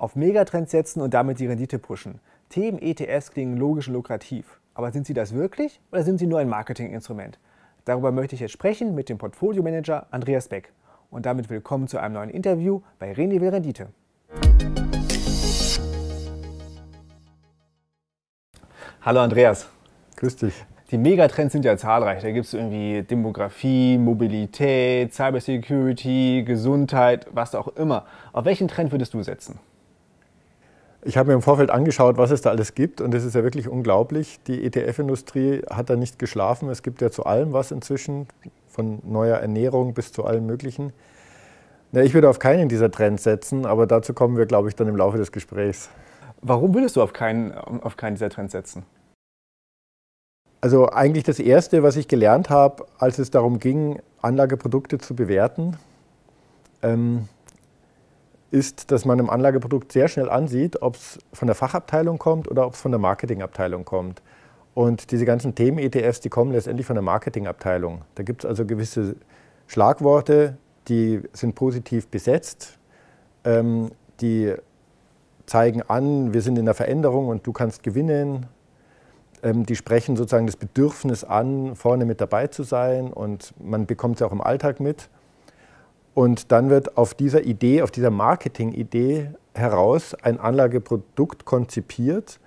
Auf Megatrends setzen und damit die Rendite pushen. Themen ETS klingen logisch und lukrativ. Aber sind sie das wirklich oder sind sie nur ein Marketinginstrument? Darüber möchte ich jetzt sprechen mit dem Portfolio-Manager Andreas Beck. Und damit willkommen zu einem neuen Interview bei René will Rendite. Hallo Andreas. Grüß dich. Die Megatrends sind ja zahlreich. Da gibt es irgendwie Demografie, Mobilität, Cybersecurity, Gesundheit, was auch immer. Auf welchen Trend würdest du setzen? Ich habe mir im Vorfeld angeschaut, was es da alles gibt und es ist ja wirklich unglaublich. Die ETF-Industrie hat da nicht geschlafen. Es gibt ja zu allem was inzwischen, von neuer Ernährung bis zu allem Möglichen. Ja, ich würde auf keinen dieser Trends setzen, aber dazu kommen wir, glaube ich, dann im Laufe des Gesprächs. Warum würdest du auf keinen, auf keinen dieser Trends setzen? Also eigentlich das Erste, was ich gelernt habe, als es darum ging, Anlageprodukte zu bewerten, ähm, ist, dass man im Anlageprodukt sehr schnell ansieht, ob es von der Fachabteilung kommt oder ob es von der Marketingabteilung kommt. Und diese ganzen Themen-ETFs, die kommen letztendlich von der Marketingabteilung. Da gibt es also gewisse Schlagworte, die sind positiv besetzt, ähm, die zeigen an, wir sind in der Veränderung und du kannst gewinnen. Ähm, die sprechen sozusagen das Bedürfnis an, vorne mit dabei zu sein und man bekommt es auch im Alltag mit. Und dann wird auf dieser Idee, auf dieser Marketing-Idee heraus ein Anlageprodukt konzipiert.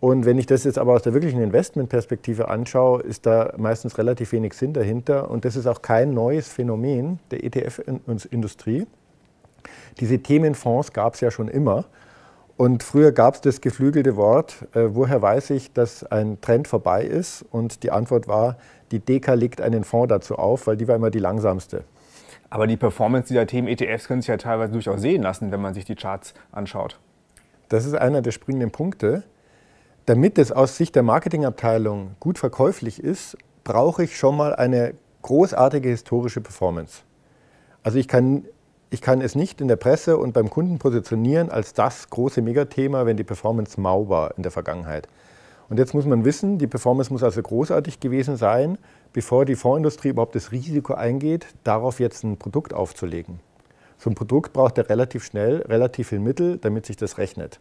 Und wenn ich das jetzt aber aus der wirklichen Investmentperspektive anschaue, ist da meistens relativ wenig Sinn dahinter. Und das ist auch kein neues Phänomen der ETF-Industrie. Diese Themenfonds gab es ja schon immer. Und früher gab es das geflügelte Wort, äh, woher weiß ich, dass ein Trend vorbei ist? Und die Antwort war, die Deka legt einen Fonds dazu auf, weil die war immer die langsamste. Aber die Performance dieser Themen-ETFs können sich ja teilweise durchaus sehen lassen, wenn man sich die Charts anschaut. Das ist einer der springenden Punkte. Damit es aus Sicht der Marketingabteilung gut verkäuflich ist, brauche ich schon mal eine großartige historische Performance. Also ich kann, ich kann es nicht in der Presse und beim Kunden positionieren als das große Megathema, wenn die Performance mau war in der Vergangenheit. Und jetzt muss man wissen, die Performance muss also großartig gewesen sein, bevor die Fondsindustrie überhaupt das Risiko eingeht, darauf jetzt ein Produkt aufzulegen. So ein Produkt braucht ja relativ schnell relativ viel Mittel, damit sich das rechnet.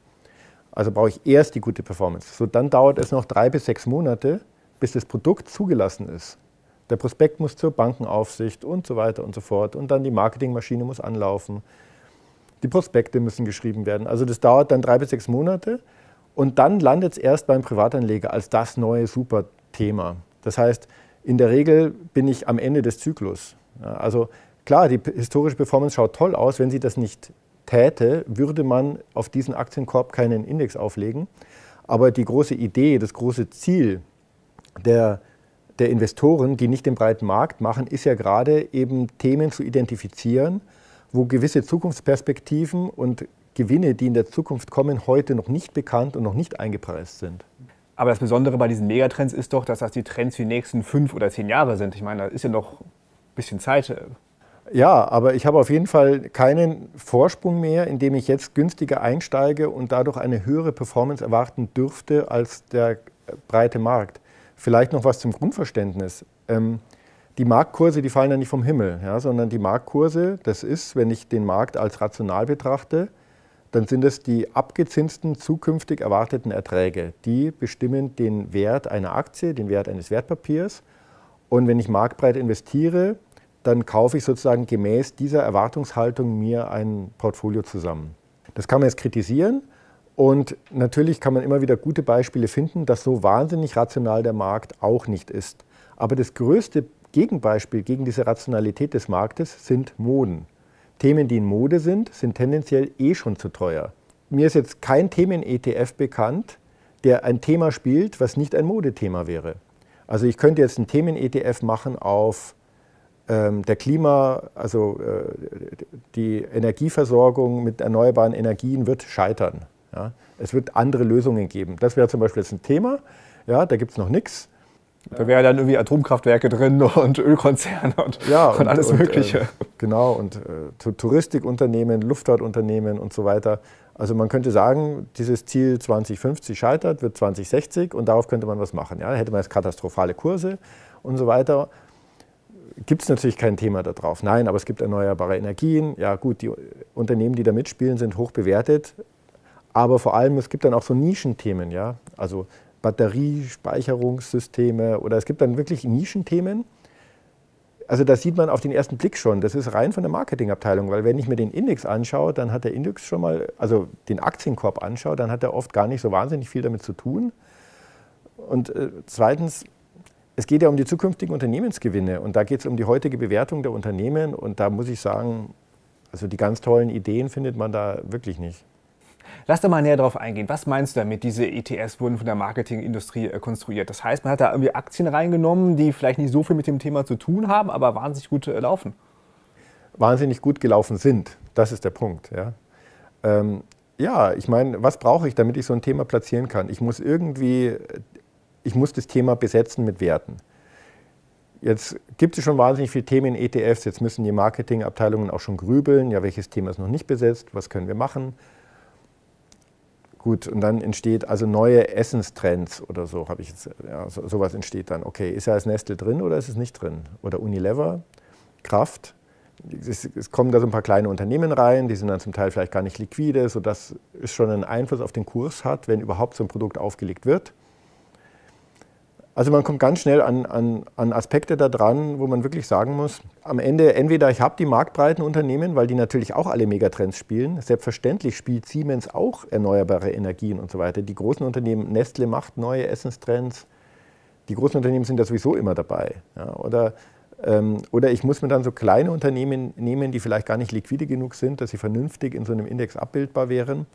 Also brauche ich erst die gute Performance. So, dann dauert es noch drei bis sechs Monate, bis das Produkt zugelassen ist. Der Prospekt muss zur Bankenaufsicht und so weiter und so fort. Und dann die Marketingmaschine muss anlaufen. Die Prospekte müssen geschrieben werden. Also das dauert dann drei bis sechs Monate. Und dann landet es erst beim Privatanleger als das neue super Thema. Das heißt, in der Regel bin ich am Ende des Zyklus. also klar, die historische Performance schaut toll aus. Wenn sie das nicht täte, würde man auf diesen Aktienkorb keinen Index auflegen. Aber die große Idee, das große Ziel der, der Investoren, die nicht den breiten Markt machen, ist ja gerade eben Themen zu identifizieren, wo gewisse Zukunftsperspektiven und Gewinne, die in der Zukunft kommen, heute noch nicht bekannt und noch nicht eingepreist sind. Aber das Besondere bei diesen Megatrends ist doch, dass das die Trends für die nächsten fünf oder zehn Jahre sind. Ich meine, da ist ja noch ein bisschen Zeit. Ja, aber ich habe auf jeden Fall keinen Vorsprung mehr, indem ich jetzt günstiger einsteige und dadurch eine höhere Performance erwarten dürfte als der breite Markt. Vielleicht noch was zum Grundverständnis. Ähm, die Marktkurse, die fallen ja nicht vom Himmel, ja, sondern die Marktkurse, das ist, wenn ich den Markt als rational betrachte, dann sind es die abgezinsten zukünftig erwarteten Erträge. Die bestimmen den Wert einer Aktie, den Wert eines Wertpapiers. Und wenn ich marktbreit investiere, dann kaufe ich sozusagen gemäß dieser Erwartungshaltung mir ein Portfolio zusammen. Das kann man jetzt kritisieren und natürlich kann man immer wieder gute Beispiele finden, dass so wahnsinnig rational der Markt auch nicht ist. Aber das größte Gegenbeispiel gegen diese Rationalität des Marktes sind Moden. Themen, die in Mode sind, sind tendenziell eh schon zu teuer. Mir ist jetzt kein Themen-ETF bekannt, der ein Thema spielt, was nicht ein Modethema wäre. Also ich könnte jetzt einen Themen-ETF machen auf ähm, der Klima, also äh, die Energieversorgung mit erneuerbaren Energien wird scheitern. Ja? Es wird andere Lösungen geben. Das wäre zum Beispiel jetzt ein Thema. Ja, da gibt es noch nichts. Da wäre dann irgendwie Atomkraftwerke drin und Ölkonzerne und, ja, und, und alles und, Mögliche. Äh, genau, und äh, Touristikunternehmen, Luftfahrtunternehmen und so weiter. Also man könnte sagen, dieses Ziel 2050 scheitert, wird 2060 und darauf könnte man was machen. Ja? Da hätte man jetzt katastrophale Kurse und so weiter. Gibt es natürlich kein Thema darauf. Nein, aber es gibt erneuerbare Energien. Ja gut, die Unternehmen, die da mitspielen, sind hoch bewertet. aber vor allem, es gibt dann auch so Nischenthemen, ja, also Batteriespeicherungssysteme oder es gibt dann wirklich Nischenthemen. Also das sieht man auf den ersten Blick schon. Das ist rein von der Marketingabteilung, weil wenn ich mir den Index anschaue, dann hat der Index schon mal, also den Aktienkorb anschaue, dann hat er oft gar nicht so wahnsinnig viel damit zu tun. Und äh, zweitens, es geht ja um die zukünftigen Unternehmensgewinne und da geht es um die heutige Bewertung der Unternehmen und da muss ich sagen, also die ganz tollen Ideen findet man da wirklich nicht. Lass doch mal näher darauf eingehen. Was meinst du damit, diese ETS wurden von der Marketingindustrie äh, konstruiert? Das heißt, man hat da irgendwie Aktien reingenommen, die vielleicht nicht so viel mit dem Thema zu tun haben, aber wahnsinnig gut äh, laufen. Wahnsinnig gut gelaufen sind. Das ist der Punkt. Ja, ähm, ja ich meine, was brauche ich, damit ich so ein Thema platzieren kann? Ich muss irgendwie, ich muss das Thema besetzen mit Werten. Jetzt gibt es schon wahnsinnig viele Themen in ETFs. Jetzt müssen die Marketingabteilungen auch schon grübeln. Ja, welches Thema ist noch nicht besetzt? Was können wir machen? Gut, und dann entsteht also neue Essenstrends oder so, habe ich jetzt, ja, so, sowas entsteht dann. Okay, ist ja das Nestle drin oder ist es nicht drin? Oder Unilever, Kraft. Es, es, kommen da so ein paar kleine Unternehmen rein, die sind dann zum Teil vielleicht gar nicht liquide, sodass es schon einen Einfluss auf den Kurs hat, wenn überhaupt so ein Produkt aufgelegt wird. Also man kommt ganz schnell an, an, an, Aspekte da dran, wo man wirklich sagen muss, am Ende entweder ich habe die marktbreiten Unternehmen, weil die natürlich auch alle Megatrends spielen. Selbstverständlich spielt Siemens auch erneuerbare Energien und so weiter. Die großen Unternehmen, Nestle macht neue Essenstrends. Die großen Unternehmen sind da sowieso immer dabei. Ja, oder, ähm, oder ich muss mir dann so kleine Unternehmen nehmen, die vielleicht gar nicht liquide genug sind, dass sie vernünftig in so einem Index abbildbar wären.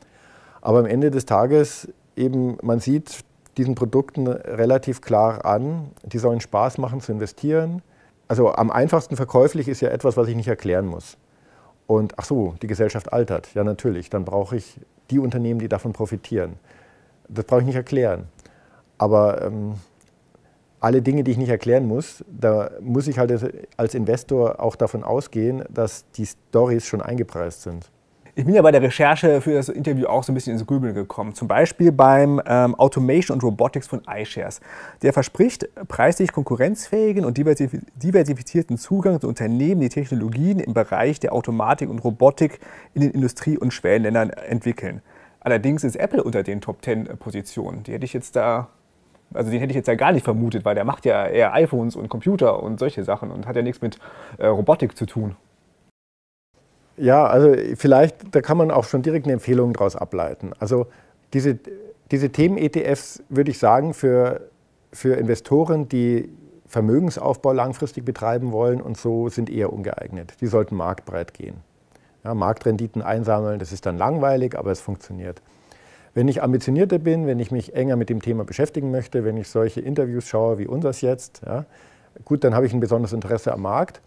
Aber am Ende des Tages eben, man sieht, diesen Produkten relativ klar an. Die sollen Spaß machen zu investieren. Also am einfachsten verkäuflich ist ja etwas, was ich nicht erklären muss. Und ach so, die Gesellschaft altert. Ja, natürlich. Dann brauche ich die Unternehmen, die davon profitieren. Das brauche ich nicht erklären. Aber ähm, alle Dinge, die ich nicht erklären muss, da muss ich halt als Investor auch davon ausgehen, dass die Stories schon eingepreist sind. Ich bin ja bei der Recherche für das Interview auch so ein bisschen ins Grübeln gekommen. Zum Beispiel beim ähm, Automation und Robotics von iShares. Der verspricht preislich konkurrenzfähigen und diversifizierten Zugang zu Unternehmen, die Technologien im Bereich der Automatik und Robotik in den Industrie- und Schwellenländern entwickeln. Allerdings ist Apple unter den Top 10 Positionen. Die hätte ich jetzt da also den hätte ich jetzt ja gar nicht vermutet, weil der macht ja eher iPhones und Computer und solche Sachen und hat ja nichts mit äh, Robotik zu tun. Ja, also vielleicht, da kann man auch schon direkt eine Empfehlung daraus ableiten. Also diese, diese Themen-ETFs würde ich sagen, für, für Investoren, die Vermögensaufbau langfristig betreiben wollen und so, sind eher ungeeignet. Die sollten marktbreit gehen. Ja, Marktrenditen einsammeln, das ist dann langweilig, aber es funktioniert. Wenn ich ambitionierter bin, wenn ich mich enger mit dem Thema beschäftigen möchte, wenn ich solche Interviews schaue wie unseres jetzt, ja, gut, dann habe ich ein besonderes Interesse am Markt.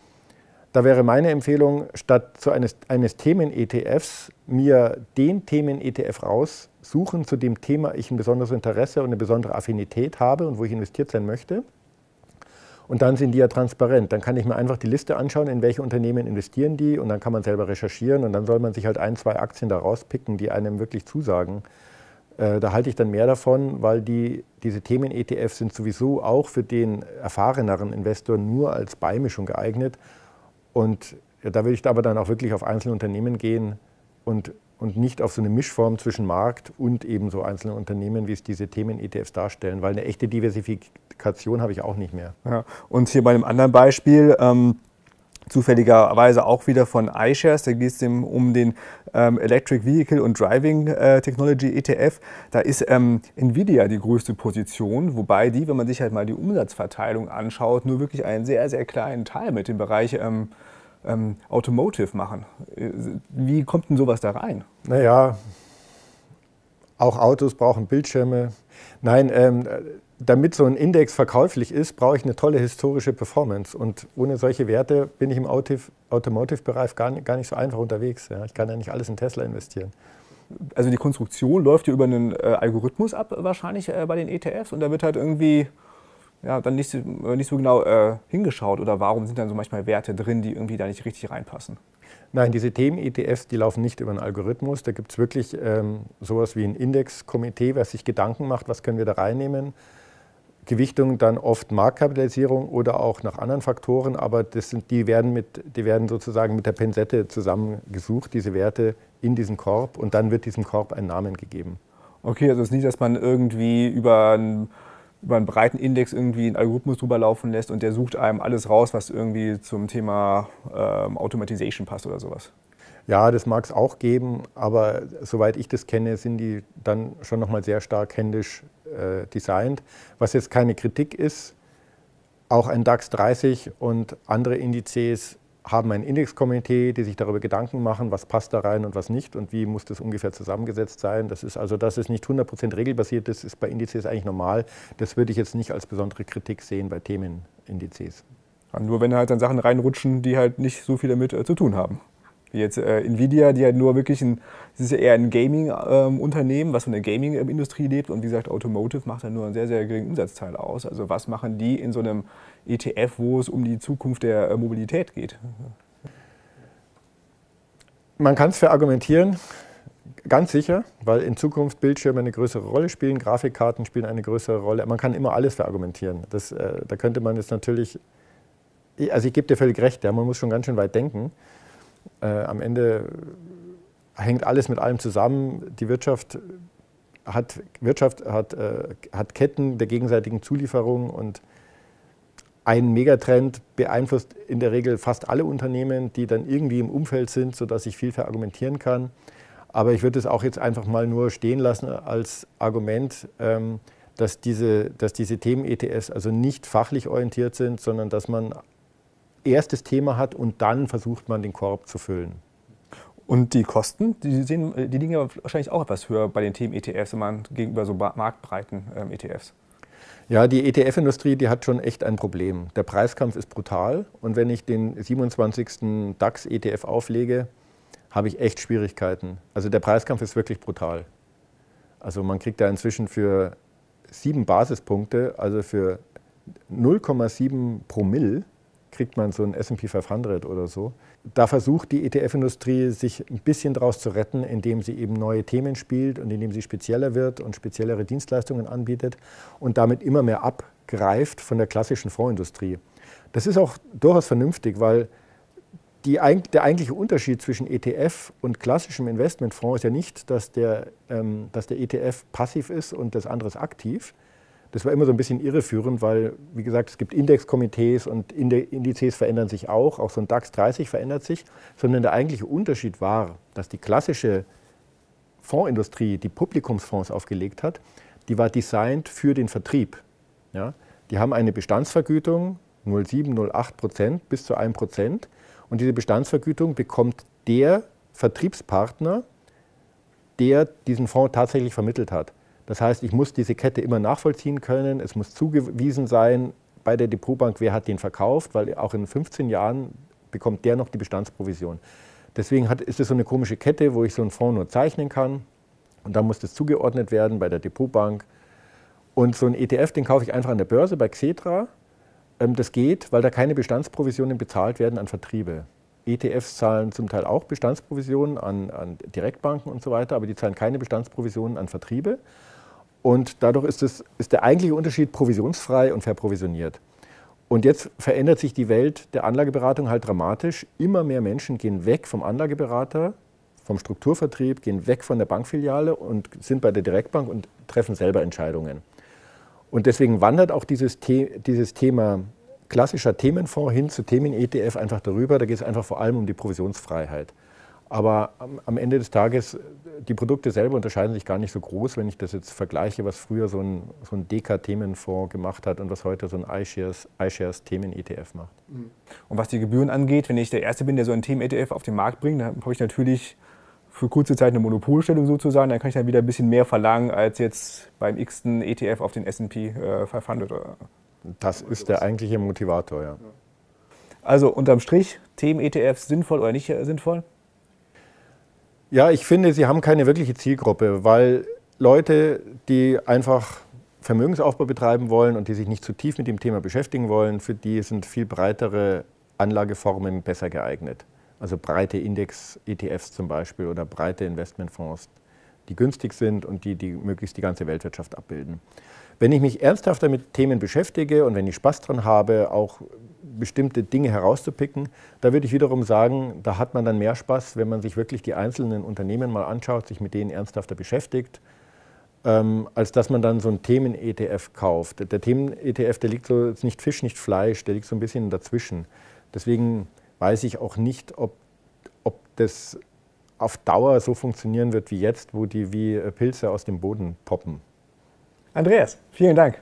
Da wäre meine Empfehlung, statt zu eines, eines Themen-ETFs mir den Themen-ETF raussuchen, zu dem Thema ich ein besonderes Interesse und eine besondere Affinität habe und wo ich investiert sein möchte. Und dann sind die ja transparent. Dann kann ich mir einfach die Liste anschauen, in welche Unternehmen investieren die und dann kann man selber recherchieren und dann soll man sich halt ein, zwei Aktien da rauspicken, die einem wirklich zusagen. Äh, da halte ich dann mehr davon, weil die, diese Themen-ETFs sind sowieso auch für den erfahreneren Investor nur als Beimischung geeignet und da will ich aber dann auch wirklich auf einzelne Unternehmen gehen und, und nicht auf so eine Mischform zwischen Markt und eben so einzelnen Unternehmen, wie es diese Themen-ETFs darstellen, weil eine echte Diversifikation habe ich auch nicht mehr. Ja, und hier bei einem anderen Beispiel, ähm, zufälligerweise auch wieder von iShares. Da geht es um den ähm, Electric Vehicle und Driving äh, Technology ETF. Da ist ähm, Nvidia die größte Position, wobei die, wenn man sich halt mal die Umsatzverteilung anschaut, nur wirklich einen sehr, sehr kleinen Teil mit dem Bereich ähm, ähm Automotive machen. Wie kommt denn sowas da rein? Naja, auch Autos brauchen Bildschirme. Nein, ähm, damit so ein Index verkäuflich ist, brauche ich eine tolle historische Performance. Und ohne solche Werte bin ich im Automotive-Bereich gar, gar nicht so einfach unterwegs. Ja. Ich kann ja nicht alles in Tesla investieren. Also die Konstruktion läuft ja über einen äh, Algorithmus ab, wahrscheinlich äh, bei den ETFs. Und da wird halt irgendwie ja, dann nicht, nicht so genau äh, hingeschaut. Oder warum sind dann so manchmal Werte drin, die irgendwie da nicht richtig reinpassen? Nein, diese Themen-ETFs, die laufen nicht über einen Algorithmus. Da gibt es wirklich ähm, sowas wie ein Indexkomitee, was sich Gedanken macht, was können wir da reinnehmen Gewichtung dann oft Marktkapitalisierung oder auch nach anderen Faktoren, aber das sind, die, werden mit, die werden sozusagen mit der Pinzette zusammengesucht, diese Werte in diesem Korb und dann wird diesem Korb ein Namen gegeben. Okay, also es ist nicht, dass man irgendwie über einen, über einen breiten Index irgendwie einen Algorithmus drüber laufen lässt und der sucht einem alles raus, was irgendwie zum Thema ähm, Automatization passt oder sowas. Ja, das mag es auch geben, aber soweit ich das kenne, sind die dann schon nochmal sehr stark händisch äh, designt. Was jetzt keine Kritik ist, auch ein DAX 30 und andere Indizes haben ein Indexkomitee, die sich darüber Gedanken machen, was passt da rein und was nicht und wie muss das ungefähr zusammengesetzt sein. Das ist also, dass es nicht 100% regelbasiert ist, ist bei Indizes eigentlich normal. Das würde ich jetzt nicht als besondere Kritik sehen bei Themenindizes. Nur wenn halt dann Sachen reinrutschen, die halt nicht so viel damit äh, zu tun haben. Wie jetzt äh, Nvidia, die halt nur wirklich ein, das ist ja eher ein Gaming-Unternehmen, ähm, was von der Gaming-Industrie lebt. Und wie gesagt, Automotive macht ja nur einen sehr, sehr geringen Umsatzteil aus. Also was machen die in so einem ETF, wo es um die Zukunft der äh, Mobilität geht? Man kann es verargumentieren, ganz sicher, weil in Zukunft Bildschirme eine größere Rolle spielen, Grafikkarten spielen eine größere Rolle. Man kann immer alles verargumentieren. Das, äh, da könnte man jetzt natürlich, also ich gebe dir völlig recht, ja, man muss schon ganz schön weit denken. Äh, am Ende hängt alles mit allem zusammen. Die Wirtschaft hat, Wirtschaft hat, äh, hat Ketten der gegenseitigen Zulieferung und ein Megatrend beeinflusst in der Regel fast alle Unternehmen, die dann irgendwie im Umfeld sind, sodass ich viel verargumentieren kann. Aber ich würde es auch jetzt einfach mal nur stehen lassen als Argument, ähm, dass diese, dass diese Themen-ETS also nicht fachlich orientiert sind, sondern dass man erstes Thema hat und dann versucht man den Korb zu füllen. Und die Kosten, die, sehen, die liegen ja wahrscheinlich auch etwas höher bei den Themen ETFs, wenn man gegenüber so marktbreiten ähm, ETFs. Ja, die ETF-Industrie, die hat schon echt ein Problem. Der Preiskampf ist brutal und wenn ich den 27. DAX-ETF auflege, habe ich echt Schwierigkeiten. Also der Preiskampf ist wirklich brutal. Also man kriegt da inzwischen für sieben Basispunkte, also für 0,7 Promille, kriegt man so ein SP 500 oder so. Da versucht die ETF-Industrie sich ein bisschen daraus zu retten, indem sie eben neue Themen spielt und indem sie spezieller wird und speziellere Dienstleistungen anbietet und damit immer mehr abgreift von der klassischen Fondsindustrie. Das ist auch durchaus vernünftig, weil die, der eigentliche Unterschied zwischen ETF und klassischem Investmentfonds ist ja nicht, dass der, ähm, dass der ETF passiv ist und das andere ist aktiv, das war immer so ein bisschen irreführend, weil, wie gesagt, es gibt Indexkomitees und Indizes verändern sich auch, auch so ein DAX 30 verändert sich, sondern der eigentliche Unterschied war, dass die klassische Fondsindustrie, die Publikumsfonds aufgelegt hat, die war designt für den Vertrieb. Ja? Die haben eine Bestandsvergütung 0,7, 0,8 Prozent bis zu 1 Prozent und diese Bestandsvergütung bekommt der Vertriebspartner, der diesen Fonds tatsächlich vermittelt hat. Das heißt, ich muss diese Kette immer nachvollziehen können. Es muss zugewiesen sein bei der Depotbank, wer hat den verkauft, weil auch in 15 Jahren bekommt der noch die Bestandsprovision. Deswegen hat, ist es so eine komische Kette, wo ich so einen Fonds nur zeichnen kann. Und dann muss das zugeordnet werden bei der Depotbank. Und so einen ETF, den kaufe ich einfach an der Börse bei Xetra. Ähm, das geht, weil da keine Bestandsprovisionen bezahlt werden an Vertriebe. ETFs zahlen zum Teil auch Bestandsprovisionen an, an Direktbanken und so weiter, aber die zahlen keine Bestandsprovisionen an Vertriebe. Und dadurch ist, es, ist der eigentliche Unterschied provisionsfrei und verprovisioniert. Und jetzt verändert sich die Welt der Anlageberatung halt dramatisch. Immer mehr Menschen gehen weg vom Anlageberater, vom Strukturvertrieb, gehen weg von der Bankfiliale und sind bei der Direktbank und treffen selber Entscheidungen. Und deswegen wandert auch dieses, The dieses Thema klassischer Themenfonds hin zu Themen-ETF einfach darüber. Da geht es einfach vor allem um die Provisionsfreiheit. Aber am Ende des Tages, die Produkte selber unterscheiden sich gar nicht so groß, wenn ich das jetzt vergleiche, was früher so ein, so ein DK-Themenfonds gemacht hat und was heute so ein iShares, iShares Themen-ETF macht. Mhm. Und was die Gebühren angeht, wenn ich der Erste bin, der so ein Themen-ETF auf den Markt bringt, dann habe ich natürlich für kurze Zeit eine Monopolstellung sozusagen, dann kann ich dann wieder ein bisschen mehr verlangen als jetzt beim x-ten ETF auf den S&P 500. Das ist der eigentliche Motivator, ja. Also unterm Strich, Themen-ETFs sinnvoll oder nicht sinnvoll? Ja, ich finde, sie haben keine wirkliche Zielgruppe, weil Leute, die einfach Vermögensaufbau betreiben wollen und die sich nicht zu tief mit dem Thema beschäftigen wollen, für die sind viel breitere Anlageformen besser geeignet. Also breite Index-ETFs zum Beispiel oder breite Investmentfonds, die günstig sind und die, die möglichst die ganze Weltwirtschaft abbilden. Wenn ich mich ernsthafter mit Themen beschäftige und wenn ich Spaß dran habe, auch bestimmte Dinge herauszupicken, da würde ich wiederum sagen, da hat man dann mehr Spaß, wenn man sich wirklich die einzelnen Unternehmen mal anschaut, sich mit denen ernsthafter beschäftigt, ähm, als dass man dann so einen Themen-ETF kauft. Der Themen-ETF, der liegt so, nicht Fisch, nicht Fleisch, der liegt so ein bisschen dazwischen. Deswegen weiß ich auch nicht, ob, ob das auf Dauer so funktionieren wird wie jetzt, wo die wie Pilze aus dem Boden poppen. Andreas, vielen Dank.